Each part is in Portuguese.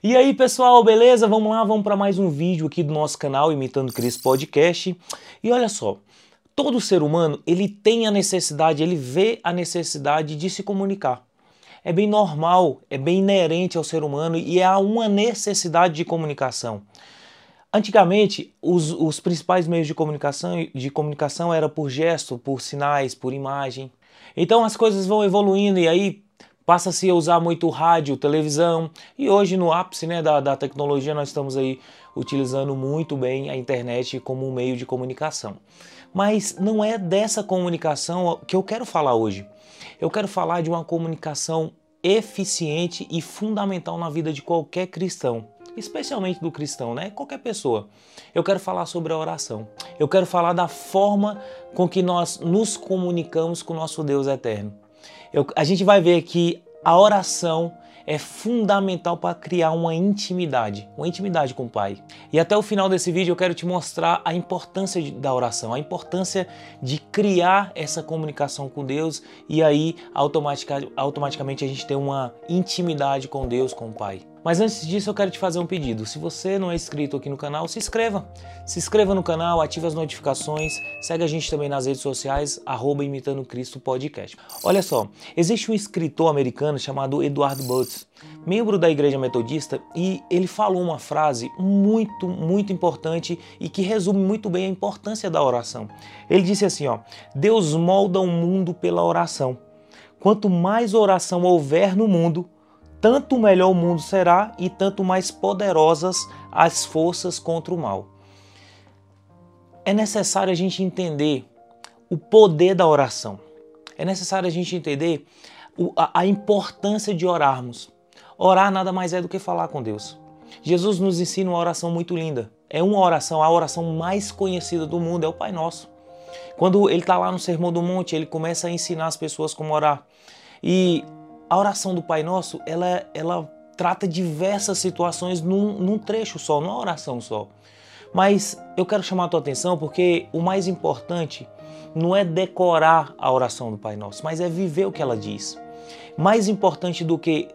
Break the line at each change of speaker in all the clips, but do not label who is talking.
E aí, pessoal, beleza? Vamos lá, vamos para mais um vídeo aqui do nosso canal Imitando Cristo Podcast. E olha só, todo ser humano, ele tem a necessidade, ele vê a necessidade de se comunicar. É bem normal, é bem inerente ao ser humano e há uma necessidade de comunicação. Antigamente, os, os principais meios de comunicação, de comunicação era por gesto, por sinais, por imagem. Então as coisas vão evoluindo e aí passa-se a usar muito rádio, televisão, e hoje no ápice né, da, da tecnologia nós estamos aí utilizando muito bem a internet como um meio de comunicação. Mas não é dessa comunicação que eu quero falar hoje. Eu quero falar de uma comunicação eficiente e fundamental na vida de qualquer cristão especialmente do cristão, né? Qualquer pessoa. Eu quero falar sobre a oração. Eu quero falar da forma com que nós nos comunicamos com nosso Deus eterno. Eu, a gente vai ver que a oração é fundamental para criar uma intimidade, uma intimidade com o Pai. E até o final desse vídeo eu quero te mostrar a importância da oração, a importância de criar essa comunicação com Deus e aí automaticamente a gente ter uma intimidade com Deus, com o Pai. Mas antes disso eu quero te fazer um pedido. Se você não é inscrito aqui no canal, se inscreva. Se inscreva no canal, ative as notificações, segue a gente também nas redes sociais, arroba Imitando Cristo Podcast. Olha só, existe um escritor americano chamado Eduardo Butts, membro da Igreja Metodista, e ele falou uma frase muito, muito importante e que resume muito bem a importância da oração. Ele disse assim, ó, Deus molda o mundo pela oração. Quanto mais oração houver no mundo, tanto melhor o mundo será e tanto mais poderosas as forças contra o mal. É necessário a gente entender o poder da oração. É necessário a gente entender a, importância de orarmos. Orar nada mais é do que falar com Deus. Jesus nos ensina uma oração muito linda. É uma oração, a oração mais conhecida do mundo, é o Pai Nosso. Quando ele está lá no Sermão do Monte, ele começa a ensinar as pessoas como orar. E a oração do Pai Nosso, ela, ela trata diversas situações num, num trecho só, numa oração só. Mas eu quero chamar a tua atenção porque o mais importante não é decorar a oração do Pai Nosso, mas é viver o que ela diz. Mais importante do que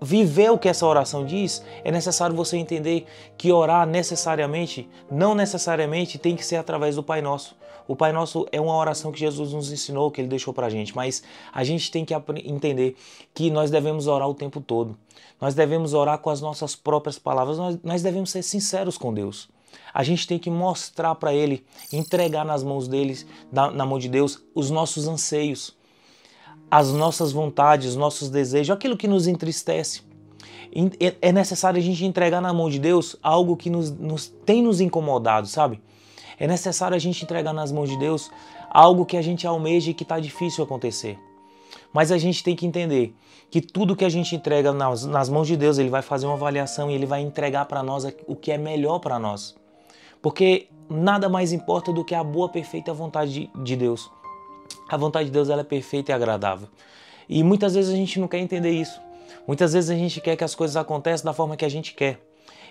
viver o que essa oração diz, é necessário você entender que orar necessariamente, não necessariamente tem que ser através do Pai Nosso. O Pai Nosso é uma oração que Jesus nos ensinou, que Ele deixou pra gente, mas a gente tem que entender que nós devemos orar o tempo todo. Nós devemos orar com as nossas próprias palavras, nós, devemos ser sinceros com Deus. A gente tem que mostrar para Ele, entregar nas mãos dele, na, na mão de Deus, os nossos anseios as nossas vontades, os nossos desejos, aquilo que nos entristece. É necessário a gente entregar na mão de Deus algo que nos, nos tem nos incomodado, sabe? É necessário a gente entregar nas mãos de Deus algo que a gente almeja e que está difícil acontecer. Mas a gente tem que entender que tudo que a gente entrega nas, nas mãos de Deus, Ele vai fazer uma avaliação e Ele vai entregar para nós o que é melhor para nós. Porque nada mais importa do que a boa, perfeita vontade de, de Deus. A vontade de Deus ela é perfeita e agradável. E muitas vezes a gente não quer entender isso. Muitas vezes a gente quer que as coisas aconteçam da forma que a gente quer.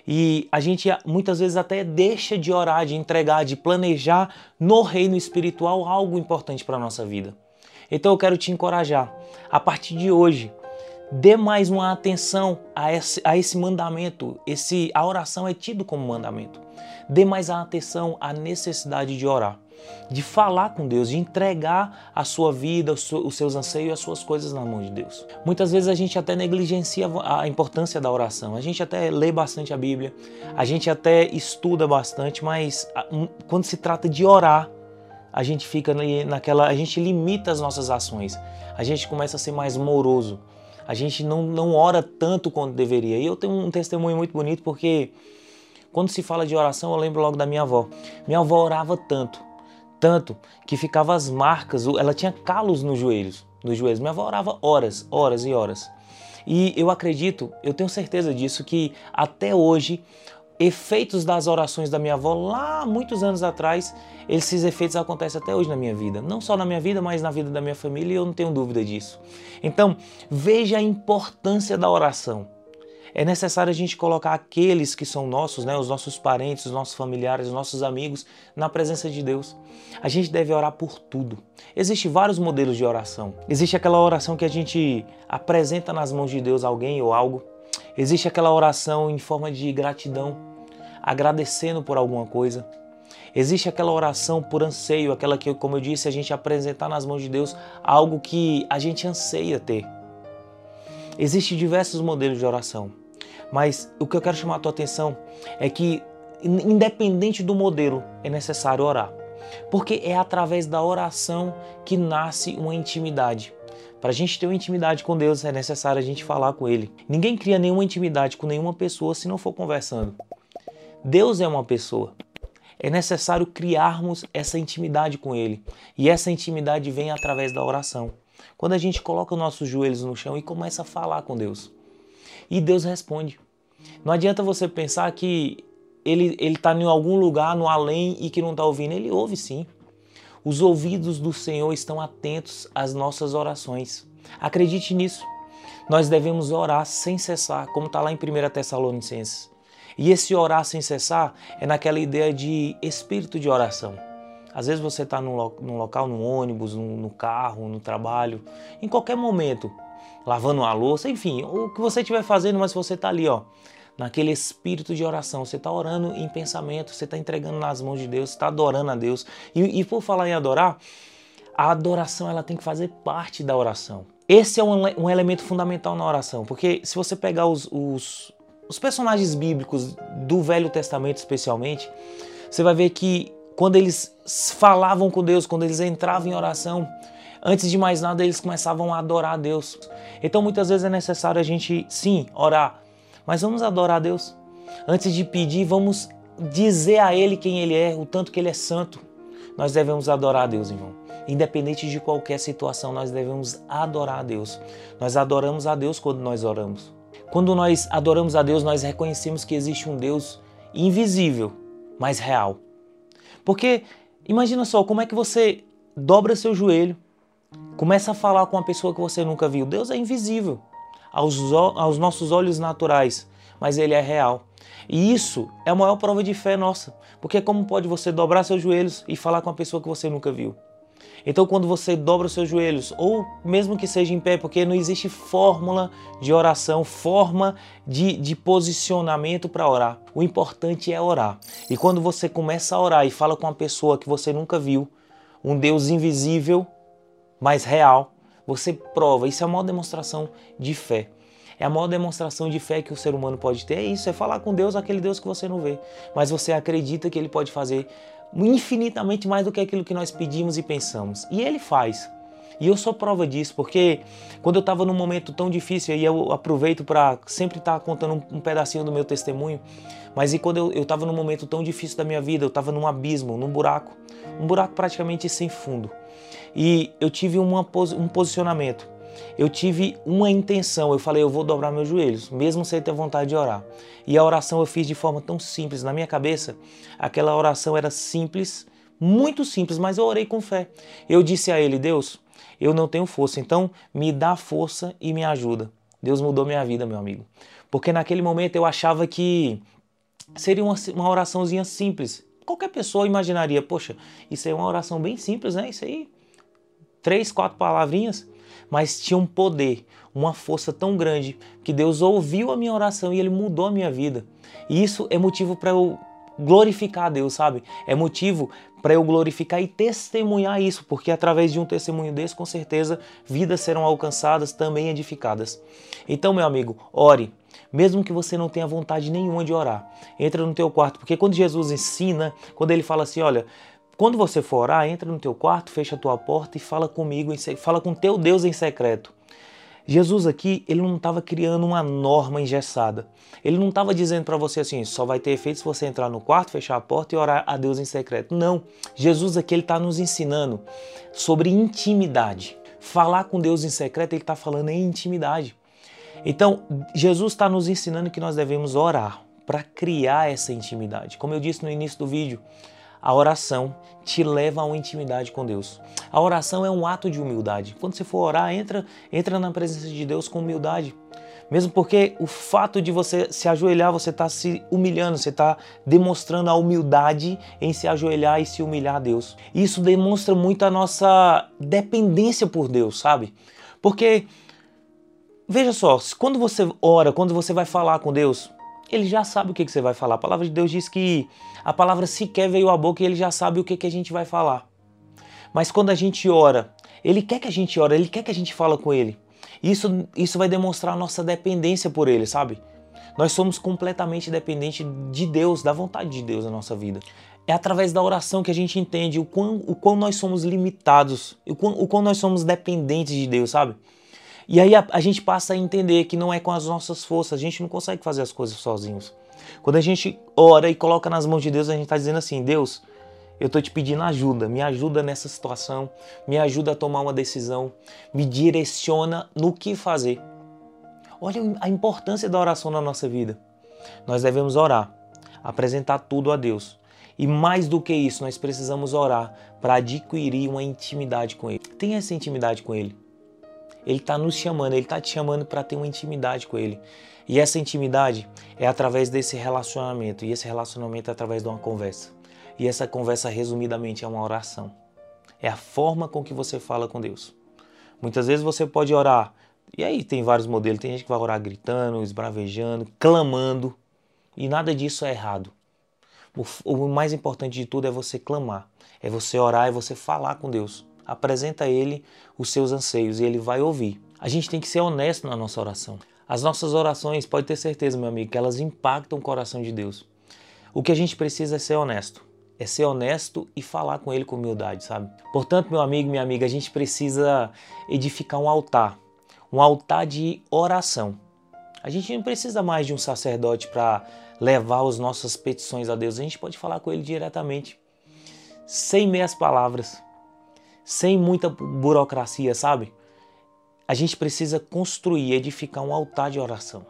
E a gente muitas vezes até deixa de orar, de entregar, de planejar no reino espiritual algo importante para a nossa vida. Então eu quero te encorajar. A partir de hoje, dê mais uma atenção a esse, a esse mandamento. Esse, a oração é tido como mandamento. Dê mais atenção à necessidade de orar de falar com Deus, de entregar a sua vida, os seus anseios e as suas coisas na mão de Deus. Muitas vezes a gente até negligencia a importância da oração. A gente até lê bastante a Bíblia, a gente até estuda bastante, mas quando se trata de orar, a gente fica naquela, a gente limita as nossas ações. A gente começa a ser mais moroso. A gente não, não ora tanto quanto deveria. E eu tenho um testemunho muito bonito porque quando se fala de oração, eu lembro logo da minha avó. Minha avó orava tanto, tanto que ficava as marcas, ela tinha calos nos joelhos, nos joelhos. Minha avó orava horas, horas e horas. E eu acredito, eu tenho certeza disso, que até hoje, efeitos das orações da minha avó lá muitos anos atrás, esses efeitos acontecem até hoje na minha vida. Não só na minha vida, mas na vida da minha família, e eu não tenho dúvida disso. Então, veja a importância da oração é necessário a gente colocar aqueles que são nossos, né, os nossos parentes, os nossos familiares, os nossos amigos, na presença de Deus. A gente deve orar por tudo. Existem vários modelos de oração. Existe aquela oração que a gente apresenta nas mãos de Deus alguém ou algo. Existe aquela oração em forma de gratidão, agradecendo por alguma coisa. Existe aquela oração por anseio, aquela que, como eu disse, a gente apresentar nas mãos de Deus algo que a gente anseia ter. Existem diversos modelos de oração, mas o que eu quero chamar a tua atenção é que, independente do modelo, é necessário orar. Porque é através da oração que nasce uma intimidade. Para a gente ter uma intimidade com Deus é necessário a gente falar com Ele. Ninguém cria nenhuma intimidade com nenhuma pessoa se não for conversando. Deus é uma pessoa. É necessário criarmos essa intimidade com Ele. E essa intimidade vem através da oração. Quando a gente coloca os nossos joelhos no chão e começa a falar com Deus. E Deus responde. Não adianta você pensar que Ele está em algum lugar no além e que não está ouvindo. Ele ouve sim. Os ouvidos do Senhor estão atentos às nossas orações. Acredite nisso. Nós devemos orar sem cessar, como está lá em 1 Tessalonicenses. E esse orar sem cessar é naquela ideia de espírito de oração. Às vezes você está num, local, no ônibus, no carro, no trabalho, em qualquer momento, lavando uma louça, enfim, o que você estiver fazendo, mas você está ali, ó, naquele espírito de oração. Você está orando em pensamento, você está entregando nas mãos de Deus, está adorando a Deus. E, e, por falar em adorar, a adoração ela tem que fazer parte da oração. Esse é um, um elemento fundamental na oração, porque se você pegar os, os, os personagens bíblicos do Velho Testamento, especialmente, você vai ver que quando eles falavam com Deus, quando eles entravam em oração, antes de mais nada eles começavam a adorar a Deus. Então muitas vezes é necessário a gente, sim, orar, mas vamos adorar a Deus. Antes de pedir, vamos dizer a Ele quem Ele é, o tanto que Ele é santo. Nós devemos adorar a Deus, irmão. Independente de qualquer situação, nós devemos adorar a Deus. Nós adoramos a Deus quando nós oramos. Quando nós adoramos a Deus, nós reconhecemos que existe um Deus invisível, mas real. Porque imagina só, como é que você dobra seu joelho, começa a falar com uma pessoa que você nunca viu. Deus é invisível aos, aos nossos olhos naturais, mas ele é real. E isso é a maior prova de fé nossa, porque como pode você dobrar seus joelhos e falar com uma pessoa que você nunca viu? Então, quando você dobra os seus joelhos, ou mesmo que seja em pé, porque não existe fórmula de oração, forma de, de posicionamento para orar. O importante é orar. E quando você começa a orar e fala com uma pessoa que você nunca viu, um Deus invisível, mas real, você prova. Isso é a maior demonstração de fé. É a maior demonstração de fé que o ser humano pode ter. É isso, é falar com Deus, aquele Deus que você não vê. Mas você acredita que Ele pode fazer infinitamente mais do que aquilo que nós pedimos e pensamos. E Ele faz. E eu sou prova disso, porque quando eu estava num momento tão difícil, e eu aproveito para sempre estar tá contando um, um, pedacinho do meu testemunho, mas e quando eu estava num momento tão difícil da minha vida, eu estava num abismo, num buraco, um buraco praticamente sem fundo. E eu tive uma, um posicionamento, eu tive uma intenção, eu falei, eu vou dobrar meus joelhos, mesmo sem ter vontade de orar. E a oração eu fiz de forma tão simples, na minha cabeça, aquela oração era simples, muito simples, mas eu orei com fé. Eu disse a ele, Deus, eu não tenho força, então me dá força e me ajuda. Deus mudou minha vida, meu amigo. Porque naquele momento eu achava que seria uma, uma oraçãozinha simples. Qualquer pessoa imaginaria, poxa, isso é uma oração bem simples, né? Isso aí três, quatro palavrinhas, mas tinha um poder, uma força tão grande que Deus ouviu a minha oração e ele mudou a minha vida. E isso é motivo para eu glorificar a Deus, sabe? É motivo para eu glorificar e testemunhar isso, porque através de um testemunho desse, com certeza, vidas serão alcançadas, também edificadas. Então, meu amigo, ore. Mesmo que você não tenha vontade nenhuma de orar, entra no teu quarto, porque quando Jesus ensina, quando ele fala assim, olha, quando você for orar, entra no teu quarto, fecha a tua porta e fala comigo, fala com teu Deus em secreto. Jesus aqui, ele não estava criando uma norma engessada. Ele não estava dizendo para você assim, só vai ter efeito se você entrar no quarto, fechar a porta e orar a Deus em secreto. Não. Jesus aqui, ele está nos ensinando sobre intimidade. Falar com Deus em secreto, ele está falando em intimidade. Então, Jesus está nos ensinando que nós devemos orar para criar essa intimidade. Como eu disse no início do vídeo, a oração te leva a uma intimidade com Deus. A oração é um ato de humildade. Quando você for orar, entra, entra na presença de Deus com humildade. Mesmo porque o fato de você se ajoelhar, você está se humilhando, você está demonstrando a humildade em se ajoelhar e se humilhar a Deus. Isso demonstra muito a nossa dependência por Deus, sabe? Porque veja só, quando você ora, quando você vai falar com Deus, ele já sabe o que, que você vai falar. A palavra de Deus diz que a palavra sequer veio à boca e ele já sabe o que, que a gente vai falar. Mas quando a gente ora, ele quer que a gente ore, ele quer que a gente fala com ele. Isso, isso vai demonstrar a nossa dependência por ele, sabe? Nós somos completamente dependentes de Deus, da vontade de Deus na nossa vida. É através da oração que a gente entende o quão, o quão nós somos limitados, o quão, o quão nós somos dependentes de Deus, sabe? E aí a, a, gente passa a entender que não é com as nossas forças, a gente não consegue fazer as coisas sozinhos. Quando a gente ora e coloca nas mãos de Deus, a gente está dizendo assim: Deus, eu estou te pedindo ajuda, me ajuda nessa situação, me ajuda a tomar uma decisão, me direciona no que fazer. Olha a importância da oração na nossa vida. Nós devemos orar, apresentar tudo a Deus. E mais do que isso, nós precisamos orar para adquirir uma intimidade com Ele. Tenha essa intimidade com Ele. Ele está nos chamando, Ele está te chamando para ter uma intimidade com Ele. E essa intimidade é através desse relacionamento. E esse relacionamento é através de uma conversa. E essa conversa, resumidamente, é uma oração. É a forma com que você fala com Deus. Muitas vezes você pode orar, e aí tem vários modelos. Tem gente que vai orar gritando, esbravejando, clamando, e nada disso é errado. O, mais importante de tudo é você clamar, é você orar, é você falar com Deus apresenta a Ele os seus anseios e Ele vai ouvir. A gente tem que ser honesto na nossa oração. As nossas orações, pode ter certeza, meu amigo, que elas impactam o coração de Deus. O que a gente precisa é ser honesto. É ser honesto e falar com Ele com humildade, sabe? Portanto, meu amigo, minha amiga, a gente precisa edificar um altar. Um altar de oração. A gente não precisa mais de um sacerdote para levar as nossas petições a Deus. A gente pode falar com Ele diretamente, sem meias palavras sem muita burocracia, sabe? A gente precisa construir, edificar um altar de oração.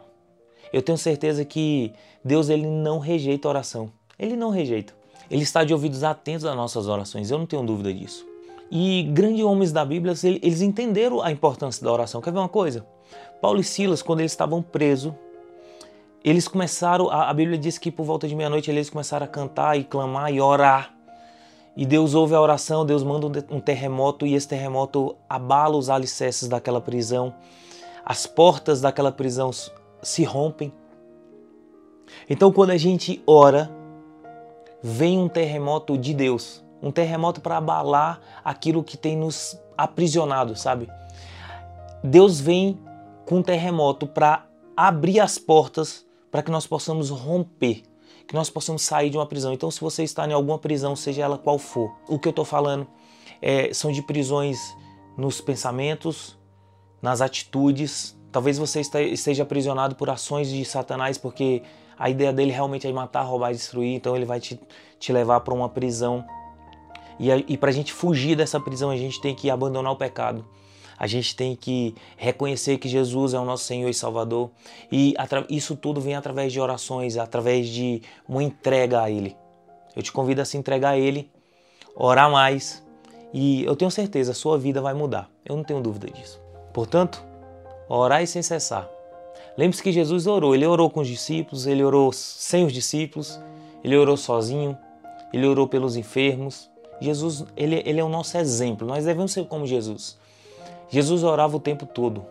Eu tenho certeza que Deus ele não rejeita a oração. Ele não rejeita. Ele está de ouvidos atentos às nossas orações. Eu não tenho dúvida disso. E grandes homens da Bíblia, eles entenderam a importância da oração. Quer ver uma coisa? Paulo e Silas, quando eles estavam presos, eles começaram, a Bíblia diz que por volta de meia-noite eles começaram a cantar e clamar e orar. E Deus ouve a oração, Deus manda um terremoto e esse terremoto abala os alicerces daquela prisão. As portas daquela prisão se rompem. Então, quando a gente ora, vem um terremoto de Deus, um terremoto para abalar aquilo que tem nos aprisionado, sabe? Deus vem com um terremoto para abrir as portas para que nós possamos romper que nós possamos sair de uma prisão. Então, se você está em alguma prisão, seja ela qual for, o que eu estou falando é, são de prisões nos pensamentos, nas atitudes. Talvez você esteja aprisionado por ações de Satanás, porque a ideia dele realmente é matar, roubar destruir. Então, ele vai te, te levar para uma prisão. E, e para a gente fugir dessa prisão, a gente tem que abandonar o pecado a gente tem que reconhecer que Jesus é o nosso Senhor e Salvador. E isso tudo vem através de orações, através de uma entrega a Ele. Eu te convido a se entregar a Ele, orar mais e eu tenho certeza, a sua vida vai mudar. Eu não tenho dúvida disso. Portanto, orar sem cessar. Lembre-se que Jesus orou. Ele orou com os discípulos, ele orou sem os discípulos, ele orou sozinho, ele orou pelos enfermos. Jesus, ele, ele é o nosso exemplo. Nós devemos ser como Jesus. Jesus orava o tempo todo.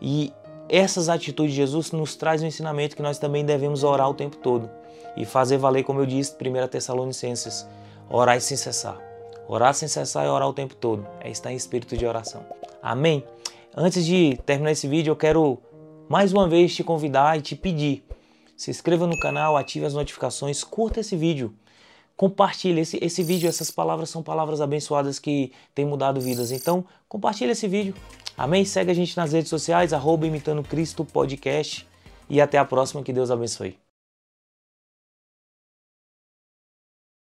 E essas atitudes de Jesus nos traz o ensinamento que nós também devemos orar o tempo todo e fazer valer, como eu disse, 1 Tessalonicenses, orar sem cessar. Orar sem cessar e orar o tempo todo. É estar em espírito de oração. Amém? Antes de terminar esse vídeo, eu quero mais uma vez te convidar e te pedir. Se inscreva no canal, ative as notificações, curta esse vídeo compartilhe esse, esse vídeo, essas palavras são palavras abençoadas que têm mudado vidas. Então, compartilhe esse vídeo. Amém? Segue a gente nas redes sociais, arroba Imitando Cristo Podcast. E até a próxima, que Deus abençoe.